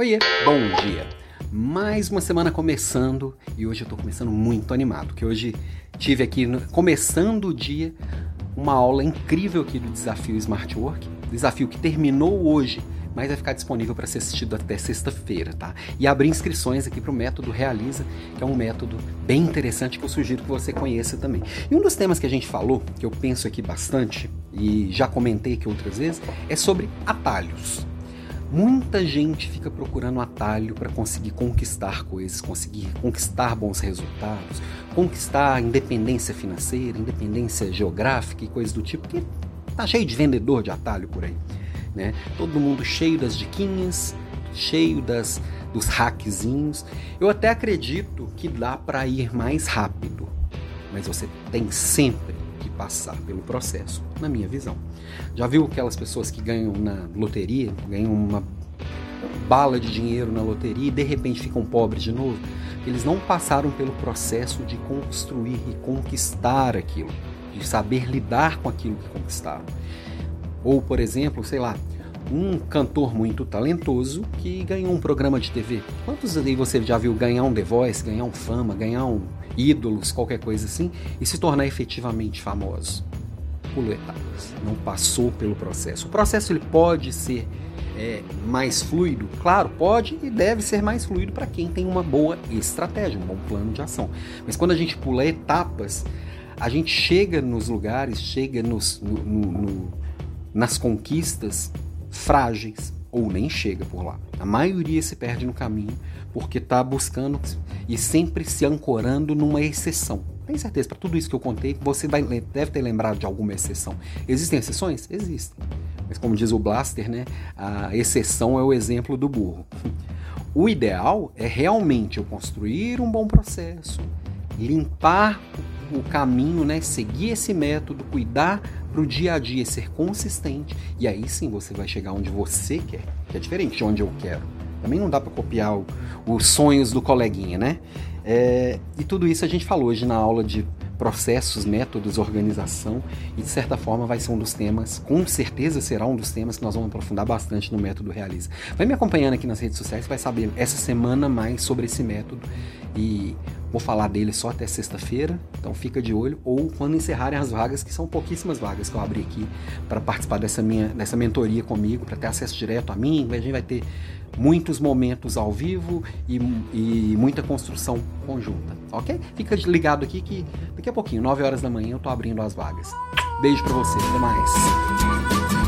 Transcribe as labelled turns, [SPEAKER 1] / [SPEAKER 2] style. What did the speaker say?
[SPEAKER 1] Oiê, bom dia! Mais uma semana começando e hoje eu tô começando muito animado, que hoje tive aqui, começando o dia, uma aula incrível aqui do desafio Smart Work, desafio que terminou hoje, mas vai ficar disponível para ser assistido até sexta-feira, tá? E abrir inscrições aqui para o método Realiza, que é um método bem interessante que eu sugiro que você conheça também. E um dos temas que a gente falou, que eu penso aqui bastante e já comentei aqui outras vezes, é sobre atalhos. Muita gente fica procurando atalho para conseguir conquistar coisas, conseguir conquistar bons resultados, conquistar independência financeira, independência geográfica e coisas do tipo, porque tá cheio de vendedor de atalho por aí. Né? Todo mundo cheio das diquinhas, cheio das, dos hackzinhos. Eu até acredito que dá para ir mais rápido, mas você tem sempre que passar pelo processo, na minha visão. Já viu aquelas pessoas que ganham na loteria, ganham uma bala de dinheiro na loteria e de repente ficam pobres de novo? Eles não passaram pelo processo de construir e conquistar aquilo, de saber lidar com aquilo que conquistaram. Ou, por exemplo, sei lá, um cantor muito talentoso que ganhou um programa de TV. Quantos aí você já viu ganhar um The Voice, ganhar um fama, ganhar um ídolos, qualquer coisa assim, e se tornar efetivamente famoso? Pulou etapas, não passou pelo processo. O processo ele pode ser é, mais fluido? Claro, pode e deve ser mais fluido para quem tem uma boa estratégia, um bom plano de ação. Mas quando a gente pula etapas, a gente chega nos lugares, chega nos, no, no, no, nas conquistas frágeis ou nem chega por lá. A maioria se perde no caminho porque está buscando e sempre se ancorando numa exceção. Tenho certeza, para tudo isso que eu contei, você vai, deve ter lembrado de alguma exceção. Existem exceções? Existem. Mas como diz o Blaster, né, a exceção é o exemplo do burro. O ideal é realmente eu construir um bom processo, limpar o caminho, né, seguir esse método, cuidar para o dia a dia ser consistente e aí sim você vai chegar onde você quer, que é diferente de onde eu quero. Também não dá para copiar o, os sonhos do coleguinha, né? É, e tudo isso a gente falou hoje na aula de processos, métodos, organização e de certa forma vai ser um dos temas, com certeza será um dos temas que nós vamos aprofundar bastante no método Realiza. Vai me acompanhando aqui nas redes sociais, vai saber essa semana mais sobre esse método e vou falar dele só até sexta-feira, então fica de olho ou quando encerrarem as vagas, que são pouquíssimas vagas que eu abri aqui para participar dessa minha dessa mentoria comigo, para ter acesso direto a mim, a gente vai ter muitos momentos ao vivo e, e, muita construção conjunta, ok? Fica ligado aqui que daqui a pouquinho, 9 horas da manhã, eu tô abrindo as vagas. Beijo para você, até mais.